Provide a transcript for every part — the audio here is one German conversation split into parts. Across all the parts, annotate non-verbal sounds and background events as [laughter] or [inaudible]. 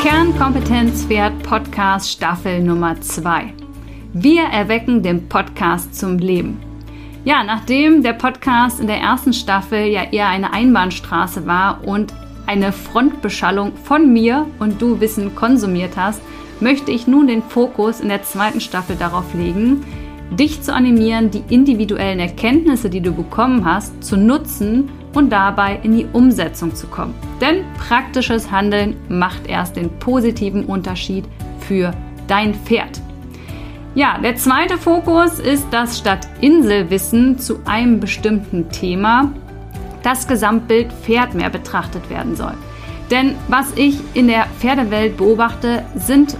Kernkompetenz Pferd Podcast Staffel Nummer 2. Wir erwecken den Podcast zum Leben. Ja, nachdem der Podcast in der ersten Staffel ja eher eine Einbahnstraße war und eine Frontbeschallung von mir und du Wissen konsumiert hast, möchte ich nun den Fokus in der zweiten Staffel darauf legen, dich zu animieren, die individuellen Erkenntnisse, die du bekommen hast, zu nutzen und dabei in die Umsetzung zu kommen. Denn praktisches Handeln macht erst den positiven Unterschied für dein Pferd. Ja, der zweite Fokus ist, dass statt Inselwissen zu einem bestimmten Thema das Gesamtbild Pferd mehr betrachtet werden soll. Denn was ich in der Pferdewelt beobachte, sind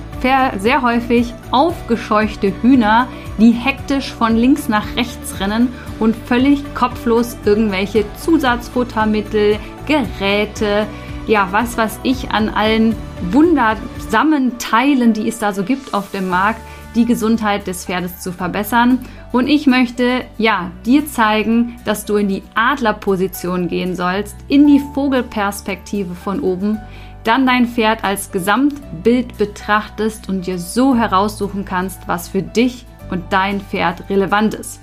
sehr häufig aufgescheuchte Hühner, die hektisch von links nach rechts rennen und völlig kopflos irgendwelche Zusatzfuttermittel, Geräte, ja, was weiß ich, an allen wundersamen Teilen, die es da so gibt auf dem Markt, die Gesundheit des Pferdes zu verbessern. Und ich möchte, ja, dir zeigen, dass du in die Adlerposition gehen sollst, in die Vogelperspektive von oben, dann dein Pferd als Gesamtbild betrachtest und dir so heraussuchen kannst, was für dich und dein Pferd relevant ist.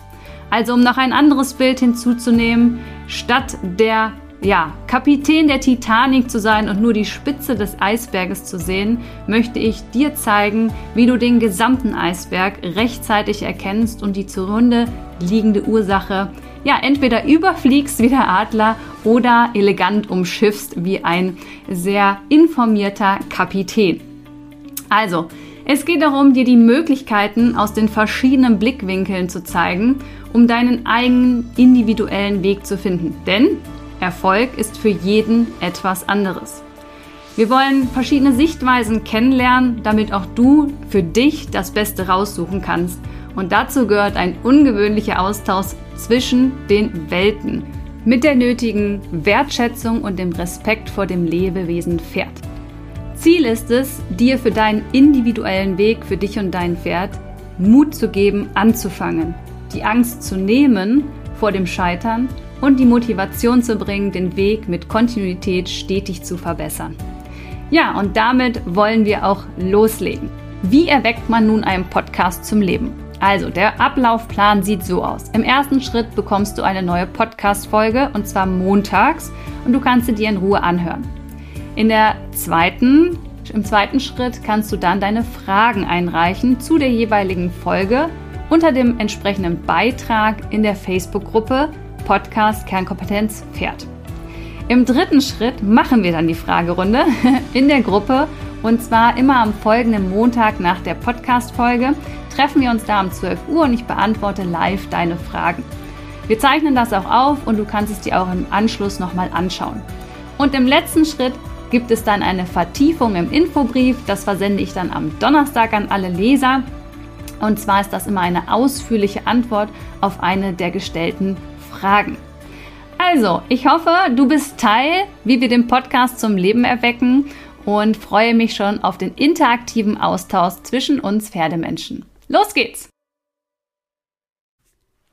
Also um noch ein anderes Bild hinzuzunehmen, statt der ja, Kapitän der Titanic zu sein und nur die Spitze des Eisberges zu sehen, möchte ich dir zeigen, wie du den gesamten Eisberg rechtzeitig erkennst und die zugrunde liegende Ursache ja entweder überfliegst wie der Adler oder elegant umschiffst wie ein sehr informierter Kapitän. Also, es geht darum, dir die Möglichkeiten aus den verschiedenen Blickwinkeln zu zeigen, um deinen eigenen individuellen Weg zu finden. Denn Erfolg ist für jeden etwas anderes. Wir wollen verschiedene Sichtweisen kennenlernen, damit auch du für dich das Beste raussuchen kannst. Und dazu gehört ein ungewöhnlicher Austausch zwischen den Welten mit der nötigen Wertschätzung und dem Respekt vor dem Lebewesen Pferd. Ziel ist es, dir für deinen individuellen Weg für dich und dein Pferd Mut zu geben, anzufangen, die Angst zu nehmen vor dem Scheitern und die Motivation zu bringen, den Weg mit Kontinuität stetig zu verbessern. Ja, und damit wollen wir auch loslegen. Wie erweckt man nun einen Podcast zum Leben? Also, der Ablaufplan sieht so aus. Im ersten Schritt bekommst du eine neue Podcast-Folge und zwar montags und du kannst sie dir in Ruhe anhören. In der zweiten, Im zweiten Schritt kannst du dann deine Fragen einreichen zu der jeweiligen Folge unter dem entsprechenden Beitrag in der Facebook-Gruppe Podcast Kernkompetenz Pferd. Im dritten Schritt machen wir dann die Fragerunde [laughs] in der Gruppe und zwar immer am folgenden Montag nach der Podcast-Folge treffen wir uns da um 12 Uhr und ich beantworte live deine Fragen. Wir zeichnen das auch auf und du kannst es dir auch im Anschluss nochmal anschauen. Und im letzten Schritt gibt es dann eine Vertiefung im Infobrief. Das versende ich dann am Donnerstag an alle Leser. Und zwar ist das immer eine ausführliche Antwort auf eine der gestellten Fragen. Also, ich hoffe, du bist Teil, wie wir den Podcast zum Leben erwecken und freue mich schon auf den interaktiven Austausch zwischen uns Pferdemenschen. Los geht's!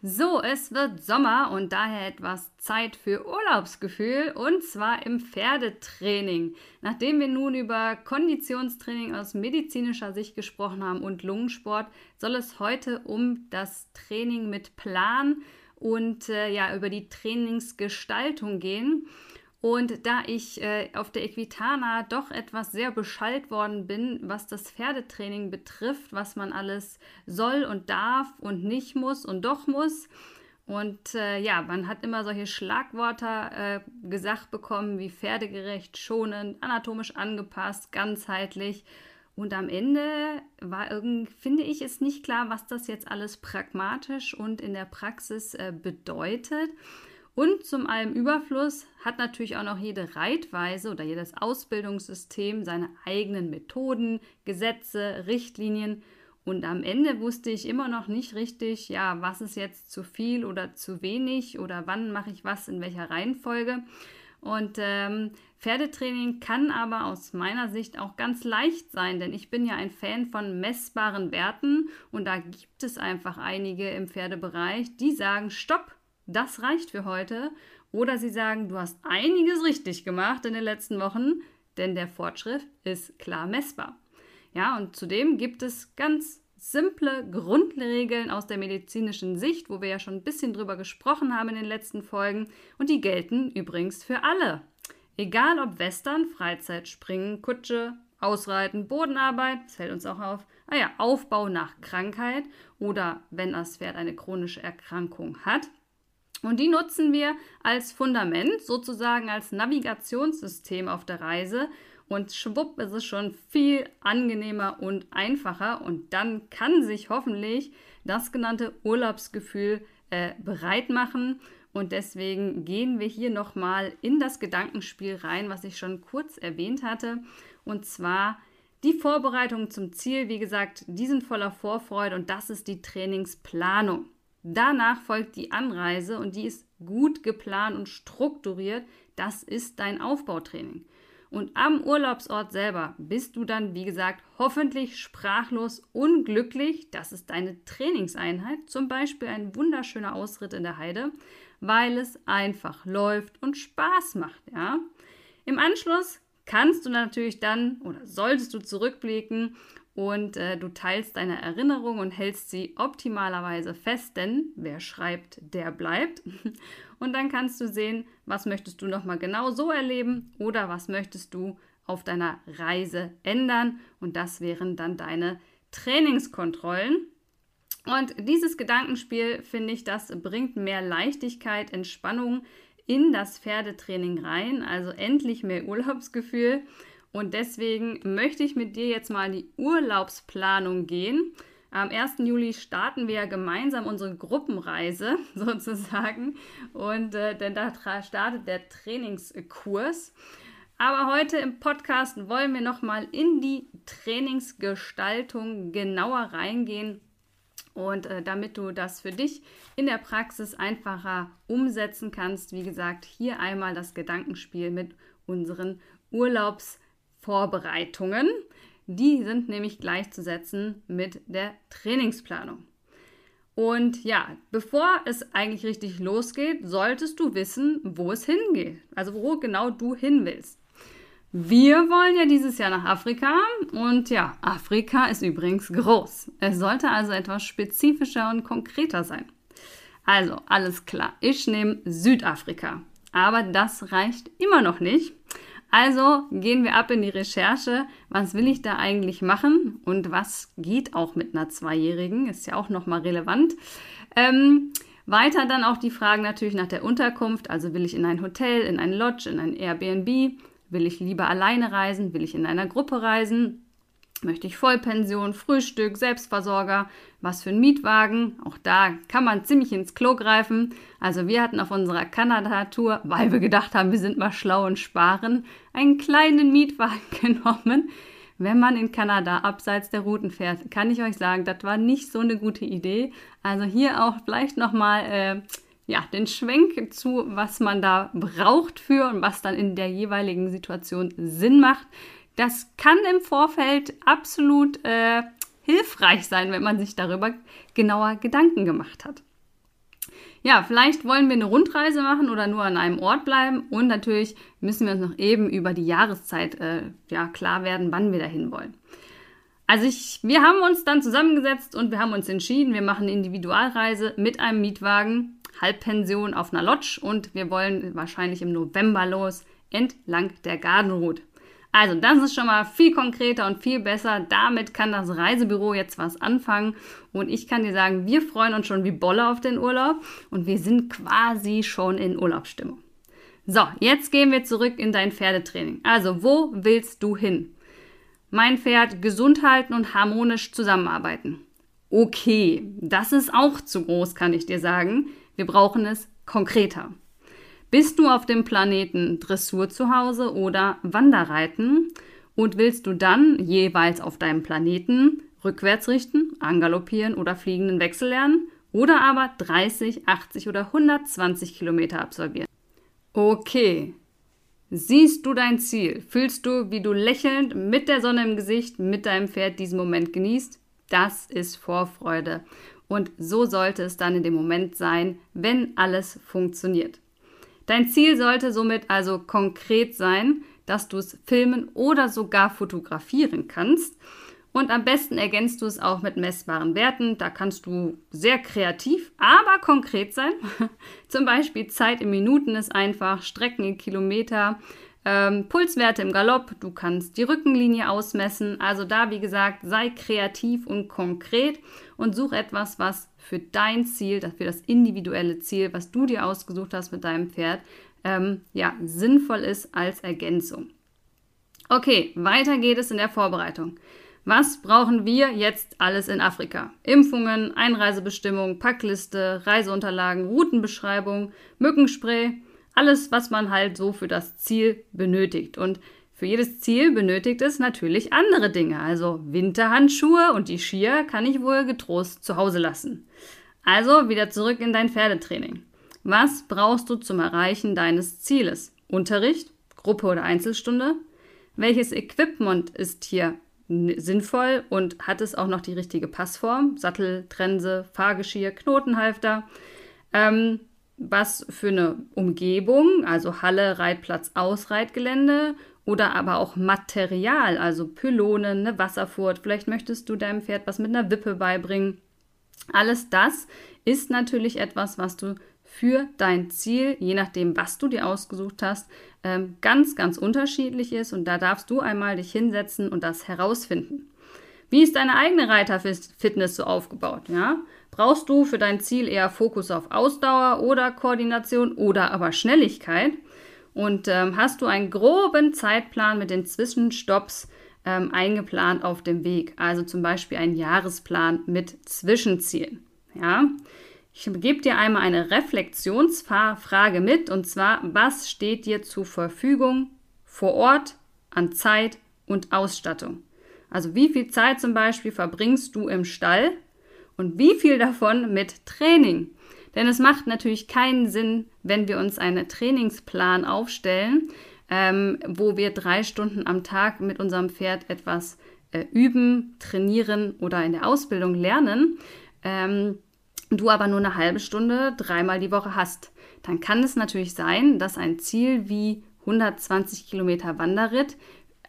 So, es wird Sommer und daher etwas Zeit für Urlaubsgefühl und zwar im Pferdetraining. Nachdem wir nun über Konditionstraining aus medizinischer Sicht gesprochen haben und Lungensport, soll es heute um das Training mit Plan und äh, ja, über die Trainingsgestaltung gehen. Und da ich äh, auf der Equitana doch etwas sehr beschallt worden bin, was das Pferdetraining betrifft, was man alles soll und darf und nicht muss und doch muss. Und äh, ja, man hat immer solche Schlagworte äh, gesagt bekommen wie pferdegerecht, schonend, anatomisch angepasst, ganzheitlich. Und am Ende war irgendwie, finde ich, ist nicht klar, was das jetzt alles pragmatisch und in der Praxis äh, bedeutet. Und zum allem Überfluss hat natürlich auch noch jede Reitweise oder jedes Ausbildungssystem seine eigenen Methoden, Gesetze, Richtlinien. Und am Ende wusste ich immer noch nicht richtig, ja, was ist jetzt zu viel oder zu wenig oder wann mache ich was in welcher Reihenfolge. Und ähm, Pferdetraining kann aber aus meiner Sicht auch ganz leicht sein, denn ich bin ja ein Fan von messbaren Werten und da gibt es einfach einige im Pferdebereich, die sagen, stopp, das reicht für heute. Oder sie sagen, du hast einiges richtig gemacht in den letzten Wochen, denn der Fortschritt ist klar messbar. Ja, und zudem gibt es ganz simple Grundregeln aus der medizinischen Sicht, wo wir ja schon ein bisschen drüber gesprochen haben in den letzten Folgen. Und die gelten übrigens für alle. Egal ob Western, Freizeit, Springen, Kutsche, Ausreiten, Bodenarbeit, das fällt uns auch auf, ah ja, Aufbau nach Krankheit oder wenn das Pferd eine chronische Erkrankung hat. Und die nutzen wir als Fundament, sozusagen als Navigationssystem auf der Reise. Und schwupp ist es schon viel angenehmer und einfacher. Und dann kann sich hoffentlich das genannte Urlaubsgefühl äh, bereit machen. Und deswegen gehen wir hier nochmal in das Gedankenspiel rein, was ich schon kurz erwähnt hatte. Und zwar die Vorbereitungen zum Ziel, wie gesagt, die sind voller Vorfreude und das ist die Trainingsplanung. Danach folgt die Anreise und die ist gut geplant und strukturiert. Das ist dein Aufbautraining. Und am Urlaubsort selber bist du dann, wie gesagt, hoffentlich sprachlos unglücklich. Das ist deine Trainingseinheit, zum Beispiel ein wunderschöner Ausritt in der Heide, weil es einfach läuft und Spaß macht. Ja? Im Anschluss kannst du natürlich dann oder solltest du zurückblicken und äh, du teilst deine Erinnerung und hältst sie optimalerweise fest, denn wer schreibt, der bleibt. [laughs] Und dann kannst du sehen, was möchtest du nochmal genau so erleben oder was möchtest du auf deiner Reise ändern. Und das wären dann deine Trainingskontrollen. Und dieses Gedankenspiel, finde ich, das bringt mehr Leichtigkeit, Entspannung in das Pferdetraining rein, also endlich mehr Urlaubsgefühl. Und deswegen möchte ich mit dir jetzt mal in die Urlaubsplanung gehen. Am 1. Juli starten wir ja gemeinsam unsere Gruppenreise [laughs] sozusagen. Und äh, denn da startet der Trainingskurs. Aber heute im Podcast wollen wir nochmal in die Trainingsgestaltung genauer reingehen. Und äh, damit du das für dich in der Praxis einfacher umsetzen kannst, wie gesagt, hier einmal das Gedankenspiel mit unseren Urlaubsvorbereitungen. Die sind nämlich gleichzusetzen mit der Trainingsplanung. Und ja, bevor es eigentlich richtig losgeht, solltest du wissen, wo es hingeht. Also wo genau du hin willst. Wir wollen ja dieses Jahr nach Afrika und ja, Afrika ist übrigens groß. Es sollte also etwas spezifischer und konkreter sein. Also, alles klar, ich nehme Südafrika. Aber das reicht immer noch nicht. Also gehen wir ab in die Recherche. Was will ich da eigentlich machen und was geht auch mit einer Zweijährigen? Ist ja auch nochmal relevant. Ähm, weiter dann auch die Fragen natürlich nach der Unterkunft. Also will ich in ein Hotel, in ein Lodge, in ein Airbnb? Will ich lieber alleine reisen? Will ich in einer Gruppe reisen? Möchte ich Vollpension, Frühstück, Selbstversorger, was für ein Mietwagen? Auch da kann man ziemlich ins Klo greifen. Also wir hatten auf unserer Kanada-Tour, weil wir gedacht haben, wir sind mal schlau und sparen, einen kleinen Mietwagen [laughs] genommen. Wenn man in Kanada abseits der Routen fährt, kann ich euch sagen, das war nicht so eine gute Idee. Also hier auch vielleicht nochmal äh, ja, den Schwenk zu, was man da braucht für und was dann in der jeweiligen Situation Sinn macht. Das kann im Vorfeld absolut äh, hilfreich sein, wenn man sich darüber genauer Gedanken gemacht hat. Ja, vielleicht wollen wir eine Rundreise machen oder nur an einem Ort bleiben und natürlich müssen wir uns noch eben über die Jahreszeit äh, ja, klar werden, wann wir dahin wollen. Also ich, wir haben uns dann zusammengesetzt und wir haben uns entschieden, wir machen eine Individualreise mit einem Mietwagen Halbpension auf einer Lodge und wir wollen wahrscheinlich im November los entlang der Gardenroute. Also, das ist schon mal viel konkreter und viel besser. Damit kann das Reisebüro jetzt was anfangen. Und ich kann dir sagen, wir freuen uns schon wie Bolle auf den Urlaub und wir sind quasi schon in Urlaubsstimmung. So, jetzt gehen wir zurück in dein Pferdetraining. Also, wo willst du hin? Mein Pferd gesund halten und harmonisch zusammenarbeiten. Okay, das ist auch zu groß, kann ich dir sagen. Wir brauchen es konkreter. Bist du auf dem Planeten Dressur zu Hause oder Wanderreiten und willst du dann jeweils auf deinem Planeten rückwärts richten, angaloppieren oder fliegenden Wechsel lernen oder aber 30, 80 oder 120 Kilometer absolvieren? Okay. Siehst du dein Ziel? Fühlst du, wie du lächelnd mit der Sonne im Gesicht mit deinem Pferd diesen Moment genießt? Das ist Vorfreude. Und so sollte es dann in dem Moment sein, wenn alles funktioniert. Dein Ziel sollte somit also konkret sein, dass du es filmen oder sogar fotografieren kannst. Und am besten ergänzt du es auch mit messbaren Werten. Da kannst du sehr kreativ, aber konkret sein. [laughs] Zum Beispiel Zeit in Minuten ist einfach, Strecken in Kilometer, ähm, Pulswerte im Galopp. Du kannst die Rückenlinie ausmessen. Also da, wie gesagt, sei kreativ und konkret und such etwas, was für dein Ziel, für das individuelle Ziel, was du dir ausgesucht hast mit deinem Pferd, ähm, ja, sinnvoll ist als Ergänzung. Okay, weiter geht es in der Vorbereitung. Was brauchen wir jetzt alles in Afrika? Impfungen, Einreisebestimmung, Packliste, Reiseunterlagen, Routenbeschreibung, Mückenspray, alles, was man halt so für das Ziel benötigt. Und für jedes Ziel benötigt es natürlich andere Dinge. Also Winterhandschuhe und die Skier kann ich wohl getrost zu Hause lassen. Also wieder zurück in dein Pferdetraining. Was brauchst du zum Erreichen deines Zieles? Unterricht, Gruppe oder Einzelstunde? Welches Equipment ist hier sinnvoll und hat es auch noch die richtige Passform. Sattel, Trense, Fahrgeschirr, Knotenhalfter. Ähm, was für eine Umgebung, also Halle, Reitplatz, Ausreitgelände oder aber auch Material, also Pylonen, eine Wasserfurt. Vielleicht möchtest du deinem Pferd was mit einer Wippe beibringen. Alles das ist natürlich etwas, was du für dein Ziel, je nachdem, was du dir ausgesucht hast, ähm, ganz, ganz unterschiedlich ist. Und da darfst du einmal dich hinsetzen und das herausfinden. Wie ist deine eigene Reiterfitness so aufgebaut? Ja? Brauchst du für dein Ziel eher Fokus auf Ausdauer oder Koordination oder aber Schnelligkeit? Und ähm, hast du einen groben Zeitplan mit den Zwischenstopps ähm, eingeplant auf dem Weg? Also zum Beispiel einen Jahresplan mit Zwischenzielen. Ja? Ich gebe dir einmal eine Reflexionsfrage mit und zwar, was steht dir zur Verfügung vor Ort an Zeit und Ausstattung? Also wie viel Zeit zum Beispiel verbringst du im Stall und wie viel davon mit Training? Denn es macht natürlich keinen Sinn, wenn wir uns einen Trainingsplan aufstellen, ähm, wo wir drei Stunden am Tag mit unserem Pferd etwas äh, üben, trainieren oder in der Ausbildung lernen. Ähm, du aber nur eine halbe Stunde dreimal die Woche hast, dann kann es natürlich sein, dass ein Ziel wie 120 Kilometer Wanderritt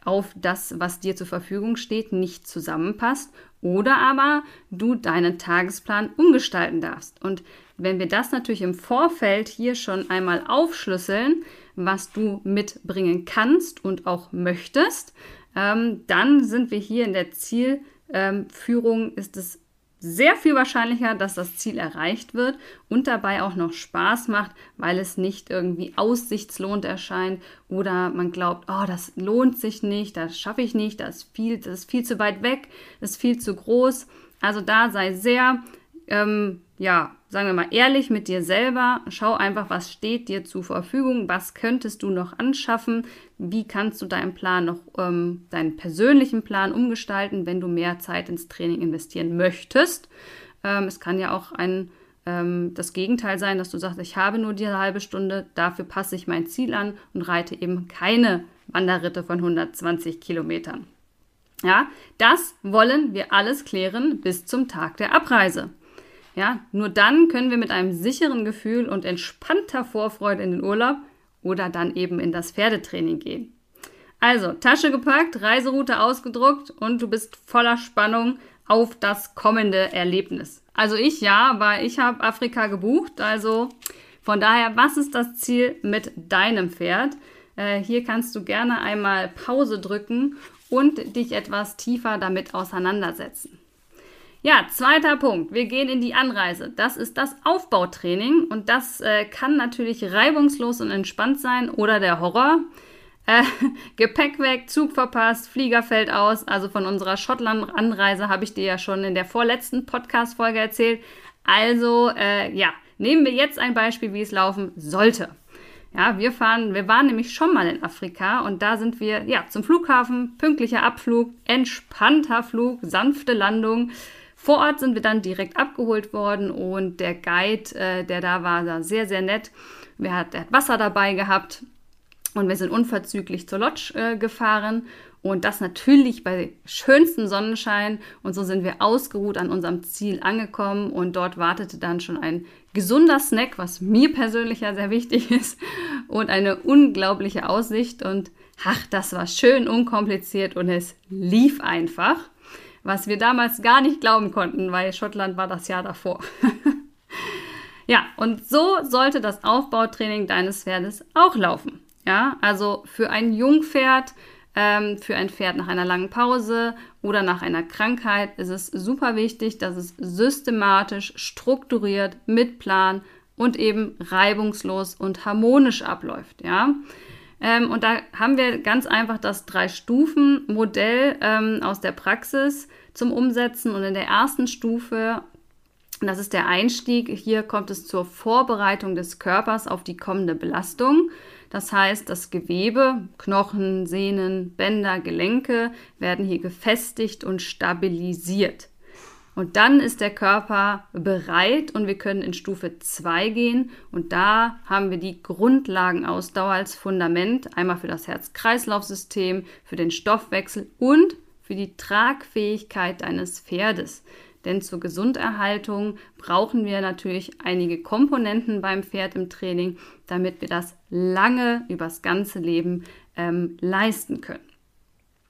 auf das, was dir zur Verfügung steht, nicht zusammenpasst oder aber du deinen Tagesplan umgestalten darfst. Und wenn wir das natürlich im Vorfeld hier schon einmal aufschlüsseln, was du mitbringen kannst und auch möchtest, ähm, dann sind wir hier in der Zielführung, ähm, ist es sehr viel wahrscheinlicher, dass das Ziel erreicht wird und dabei auch noch Spaß macht, weil es nicht irgendwie aussichtslohnt erscheint oder man glaubt, oh, das lohnt sich nicht, das schaffe ich nicht, das ist viel, das ist viel zu weit weg, das ist viel zu groß. Also da sei sehr ähm, ja, sagen wir mal, ehrlich mit dir selber. Schau einfach, was steht dir zur Verfügung, was könntest du noch anschaffen, wie kannst du deinen Plan noch, ähm, deinen persönlichen Plan umgestalten, wenn du mehr Zeit ins Training investieren möchtest. Ähm, es kann ja auch ein ähm, das Gegenteil sein, dass du sagst, ich habe nur diese halbe Stunde, dafür passe ich mein Ziel an und reite eben keine Wanderritte von 120 Kilometern. Ja, das wollen wir alles klären bis zum Tag der Abreise. Ja, nur dann können wir mit einem sicheren Gefühl und entspannter Vorfreude in den Urlaub oder dann eben in das Pferdetraining gehen. Also, Tasche gepackt, Reiseroute ausgedruckt und du bist voller Spannung auf das kommende Erlebnis. Also ich ja, weil ich habe Afrika gebucht. Also von daher, was ist das Ziel mit deinem Pferd? Äh, hier kannst du gerne einmal Pause drücken und dich etwas tiefer damit auseinandersetzen. Ja, zweiter Punkt. Wir gehen in die Anreise. Das ist das Aufbautraining und das äh, kann natürlich reibungslos und entspannt sein oder der Horror. Äh, [laughs] Gepäck weg, Zug verpasst, Flieger fällt aus. Also von unserer Schottland-Anreise habe ich dir ja schon in der vorletzten Podcast-Folge erzählt. Also äh, ja, nehmen wir jetzt ein Beispiel, wie es laufen sollte. Ja, wir fahren, wir waren nämlich schon mal in Afrika und da sind wir ja zum Flughafen, pünktlicher Abflug, entspannter Flug, sanfte Landung. Vor Ort sind wir dann direkt abgeholt worden und der Guide, äh, der da war, war sehr, sehr nett. Wir hat, der hat Wasser dabei gehabt. Und wir sind unverzüglich zur Lodge äh, gefahren und das natürlich bei schönstem Sonnenschein. Und so sind wir ausgeruht an unserem Ziel angekommen. Und dort wartete dann schon ein gesunder Snack, was mir persönlich ja sehr wichtig [laughs] ist. Und eine unglaubliche Aussicht. Und ach, das war schön unkompliziert und es lief einfach. Was wir damals gar nicht glauben konnten, weil Schottland war das Jahr davor. [laughs] ja, und so sollte das Aufbautraining deines Pferdes auch laufen. Ja, also für ein Jungpferd ähm, für ein Pferd nach einer langen Pause oder nach einer Krankheit ist es super wichtig, dass es systematisch, strukturiert, mit Plan und eben reibungslos und harmonisch abläuft. Ja? Ähm, und da haben wir ganz einfach das Drei-Stufen-Modell ähm, aus der Praxis zum Umsetzen. Und in der ersten Stufe das ist der Einstieg. Hier kommt es zur Vorbereitung des Körpers auf die kommende Belastung. Das heißt, das Gewebe, Knochen, Sehnen, Bänder, Gelenke werden hier gefestigt und stabilisiert. Und dann ist der Körper bereit und wir können in Stufe 2 gehen. Und da haben wir die Grundlagenausdauer als Fundament, einmal für das Herz-Kreislauf-System, für den Stoffwechsel und für die Tragfähigkeit deines Pferdes. Denn zur Gesunderhaltung brauchen wir natürlich einige Komponenten beim Pferd im Training, damit wir das lange übers ganze Leben ähm, leisten können.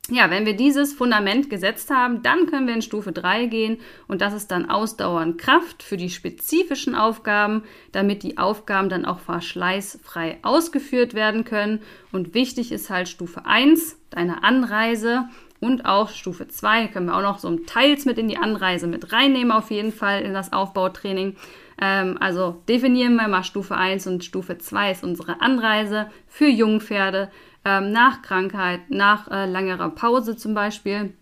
Ja, wenn wir dieses Fundament gesetzt haben, dann können wir in Stufe 3 gehen und das ist dann Ausdauer und Kraft für die spezifischen Aufgaben, damit die Aufgaben dann auch verschleißfrei ausgeführt werden können. Und wichtig ist halt Stufe 1, deine Anreise und auch Stufe 2 können wir auch noch so teils mit in die Anreise mit reinnehmen, auf jeden Fall in das Aufbautraining. Ähm, also definieren wir mal Stufe 1 und Stufe 2 ist unsere Anreise für Jungpferde ähm, nach Krankheit, nach äh, längerer Pause zum Beispiel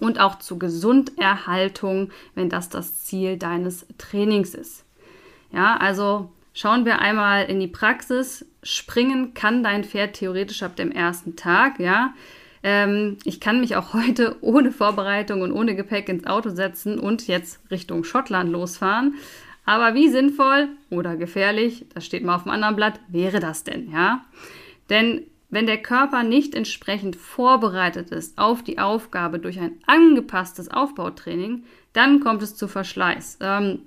und auch zur Gesunderhaltung, wenn das das Ziel deines Trainings ist. Ja, also schauen wir einmal in die Praxis. Springen kann dein Pferd theoretisch ab dem ersten Tag, ja. Ähm, ich kann mich auch [laughs] heute ohne Vorbereitung und ohne Gepäck ins Auto setzen und jetzt Richtung Schottland losfahren. Aber wie sinnvoll oder gefährlich, das steht mal auf dem anderen Blatt, wäre das denn, ja? Denn wenn der Körper nicht entsprechend vorbereitet ist auf die Aufgabe durch ein angepasstes Aufbautraining, dann kommt es zu Verschleiß. Ähm,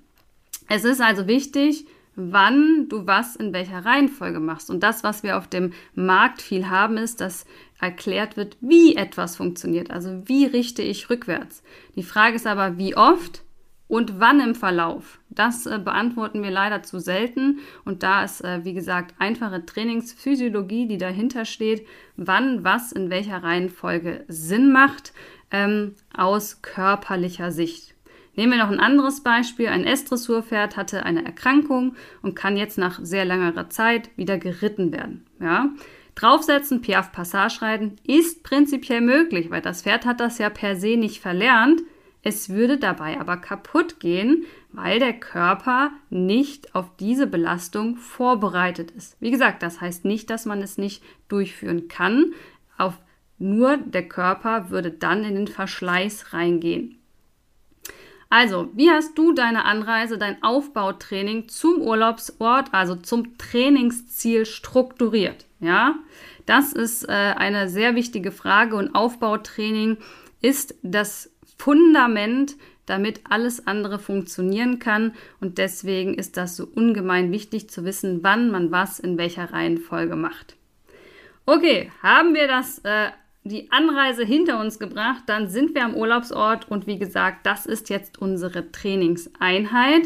es ist also wichtig, wann du was in welcher Reihenfolge machst. Und das, was wir auf dem Markt viel haben, ist, dass erklärt wird, wie etwas funktioniert. Also wie richte ich rückwärts. Die Frage ist aber, wie oft und wann im Verlauf. Das äh, beantworten wir leider zu selten. Und da ist, äh, wie gesagt, einfache Trainingsphysiologie, die dahinter steht, wann was in welcher Reihenfolge Sinn macht, ähm, aus körperlicher Sicht. Nehmen wir noch ein anderes Beispiel. Ein S-Dressurpferd hatte eine Erkrankung und kann jetzt nach sehr langer Zeit wieder geritten werden. Ja? Draufsetzen, Piaf Passage reiten ist prinzipiell möglich, weil das Pferd hat das ja per se nicht verlernt. Es würde dabei aber kaputt gehen, weil der Körper nicht auf diese Belastung vorbereitet ist. Wie gesagt, das heißt nicht, dass man es nicht durchführen kann. Auf nur der Körper würde dann in den Verschleiß reingehen. Also, wie hast du deine Anreise, dein Aufbautraining zum Urlaubsort, also zum Trainingsziel strukturiert? Ja, das ist äh, eine sehr wichtige Frage und Aufbautraining ist das Fundament, damit alles andere funktionieren kann. Und deswegen ist das so ungemein wichtig zu wissen, wann man was in welcher Reihenfolge macht. Okay, haben wir das äh, die Anreise hinter uns gebracht, dann sind wir am Urlaubsort und wie gesagt, das ist jetzt unsere Trainingseinheit.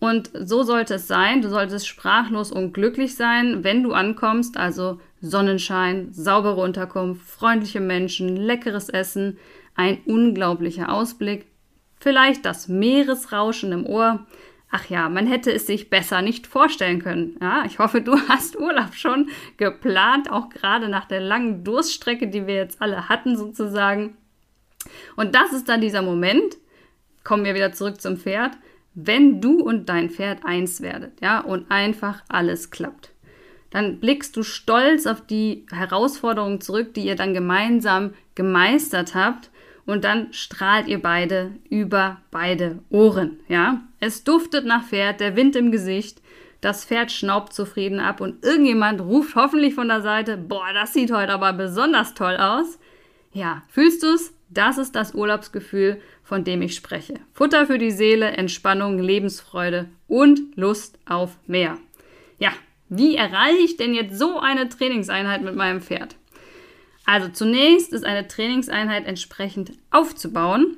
Und so sollte es sein. Du solltest sprachlos und glücklich sein, wenn du ankommst. Also Sonnenschein, saubere Unterkunft, freundliche Menschen, leckeres Essen, ein unglaublicher Ausblick, vielleicht das Meeresrauschen im Ohr. Ach ja, man hätte es sich besser nicht vorstellen können. Ja, ich hoffe, du [laughs] hast Urlaub schon geplant, auch gerade nach der langen Durststrecke, die wir jetzt alle hatten sozusagen. Und das ist dann dieser Moment, kommen wir wieder zurück zum Pferd, wenn du und dein Pferd eins werdet, ja, und einfach alles klappt. Dann blickst du stolz auf die Herausforderungen zurück, die ihr dann gemeinsam gemeistert habt und dann strahlt ihr beide über beide Ohren, ja? Es duftet nach Pferd, der Wind im Gesicht, das Pferd schnaubt zufrieden ab und irgendjemand ruft hoffentlich von der Seite, boah, das sieht heute aber besonders toll aus. Ja, fühlst du's? Das ist das Urlaubsgefühl, von dem ich spreche. Futter für die Seele, Entspannung, Lebensfreude und Lust auf mehr. Ja, wie erreiche ich denn jetzt so eine Trainingseinheit mit meinem Pferd? Also zunächst ist eine Trainingseinheit entsprechend aufzubauen,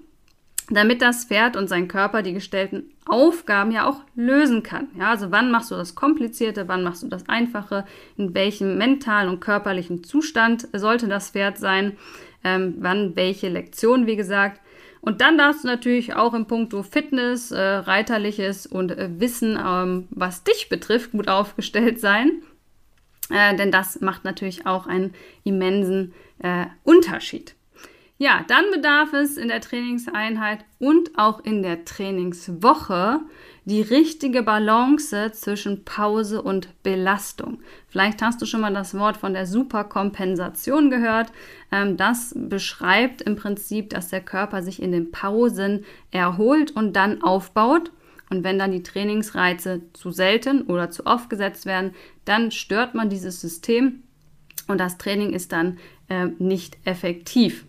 damit das Pferd und sein Körper die gestellten Aufgaben ja auch lösen kann. Ja, also wann machst du das Komplizierte, wann machst du das Einfache, in welchem mentalen und körperlichen Zustand sollte das Pferd sein, ähm, wann welche Lektion, wie gesagt. Und dann darfst du natürlich auch im Punkto Fitness, äh, Reiterliches und äh, Wissen, ähm, was dich betrifft, gut aufgestellt sein. Äh, denn das macht natürlich auch einen immensen äh, Unterschied. Ja, dann bedarf es in der Trainingseinheit und auch in der Trainingswoche die richtige Balance zwischen Pause und Belastung. Vielleicht hast du schon mal das Wort von der Superkompensation gehört. Ähm, das beschreibt im Prinzip, dass der Körper sich in den Pausen erholt und dann aufbaut. Und wenn dann die Trainingsreize zu selten oder zu oft gesetzt werden, dann stört man dieses System und das Training ist dann äh, nicht effektiv.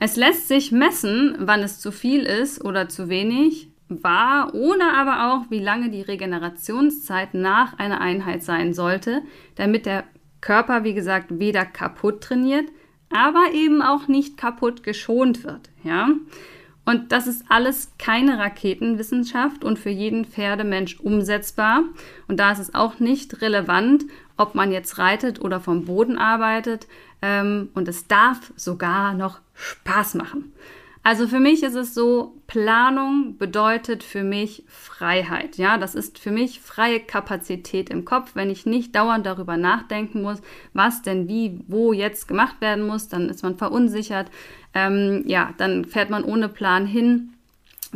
Es lässt sich messen, wann es zu viel ist oder zu wenig war, ohne aber auch, wie lange die Regenerationszeit nach einer Einheit sein sollte, damit der Körper, wie gesagt, weder kaputt trainiert, aber eben auch nicht kaputt geschont wird. Ja? Und das ist alles keine Raketenwissenschaft und für jeden Pferdemensch umsetzbar. Und da ist es auch nicht relevant, ob man jetzt reitet oder vom Boden arbeitet. Ähm, und es darf sogar noch Spaß machen. Also für mich ist es so, Planung bedeutet für mich Freiheit. Ja, das ist für mich freie Kapazität im Kopf. Wenn ich nicht dauernd darüber nachdenken muss, was denn wie, wo jetzt gemacht werden muss, dann ist man verunsichert. Ähm, ja, dann fährt man ohne Plan hin.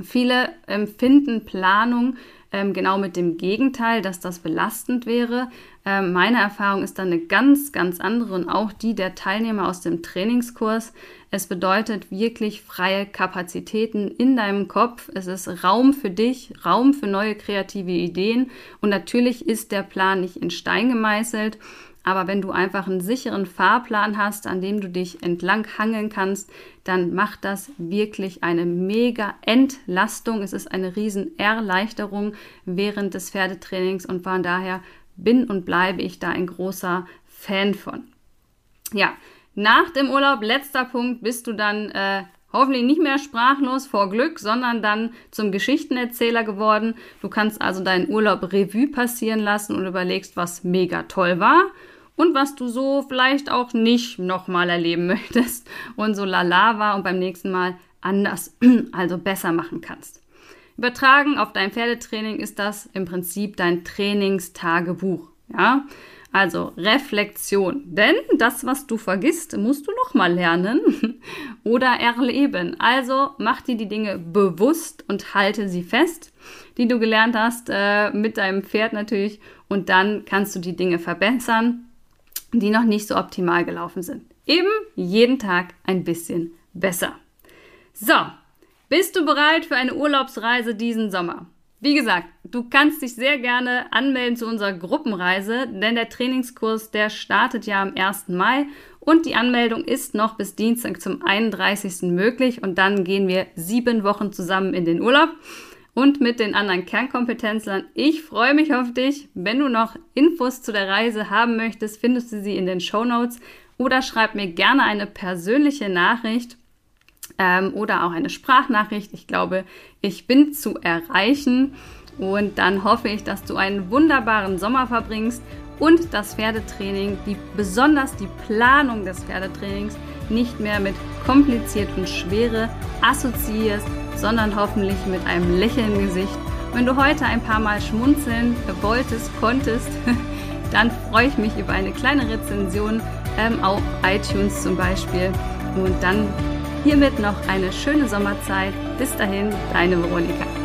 Viele empfinden Planung ähm, genau mit dem Gegenteil, dass das belastend wäre. Ähm, meine Erfahrung ist dann eine ganz, ganz andere und auch die der Teilnehmer aus dem Trainingskurs. Es bedeutet wirklich freie Kapazitäten in deinem Kopf. Es ist Raum für dich, Raum für neue kreative Ideen und natürlich ist der Plan nicht in Stein gemeißelt. Aber wenn du einfach einen sicheren Fahrplan hast, an dem du dich entlang hangeln kannst, dann macht das wirklich eine mega Entlastung. Es ist eine riesen Erleichterung während des Pferdetrainings und von daher bin und bleibe ich da ein großer Fan von. Ja, nach dem Urlaub, letzter Punkt, bist du dann äh, hoffentlich nicht mehr sprachlos vor Glück, sondern dann zum Geschichtenerzähler geworden. Du kannst also deinen Urlaub Revue passieren lassen und überlegst, was mega toll war und was du so vielleicht auch nicht nochmal erleben [laughs] möchtest und so lala war und beim nächsten Mal anders, [clears throat] also besser machen kannst. Übertragen auf dein Pferdetraining ist das im Prinzip dein Trainingstagebuch. Ja, also Reflexion. Denn das, was du vergisst, musst du nochmal lernen [laughs] oder erleben. Also mach dir die Dinge bewusst und halte sie fest, die du gelernt hast, äh, mit deinem Pferd natürlich. Und dann kannst du die Dinge verbessern die noch nicht so optimal gelaufen sind. Eben jeden Tag ein bisschen besser. So, bist du bereit für eine Urlaubsreise diesen Sommer? Wie gesagt, du kannst dich sehr gerne anmelden zu unserer Gruppenreise, denn der Trainingskurs, der startet ja am 1. Mai und die Anmeldung ist noch bis Dienstag zum 31. möglich und dann gehen wir sieben Wochen zusammen in den Urlaub und mit den anderen Kernkompetenzlern. Ich freue mich auf dich. Wenn du noch Infos zu der Reise haben möchtest, findest du sie in den Show Notes oder schreib mir gerne eine persönliche Nachricht ähm, oder auch eine Sprachnachricht. Ich glaube, ich bin zu erreichen. Und dann hoffe ich, dass du einen wunderbaren Sommer verbringst und das Pferdetraining, die, besonders die Planung des Pferdetrainings, nicht mehr mit kompliziert und schwere assoziierst, sondern hoffentlich mit einem Lächeln Gesicht. Wenn du heute ein paar Mal schmunzeln wolltest, konntest, [laughs] dann freue ich mich über eine kleine Rezension ähm, auf iTunes zum Beispiel. Und dann hiermit noch eine schöne Sommerzeit. Bis dahin, deine Veronika.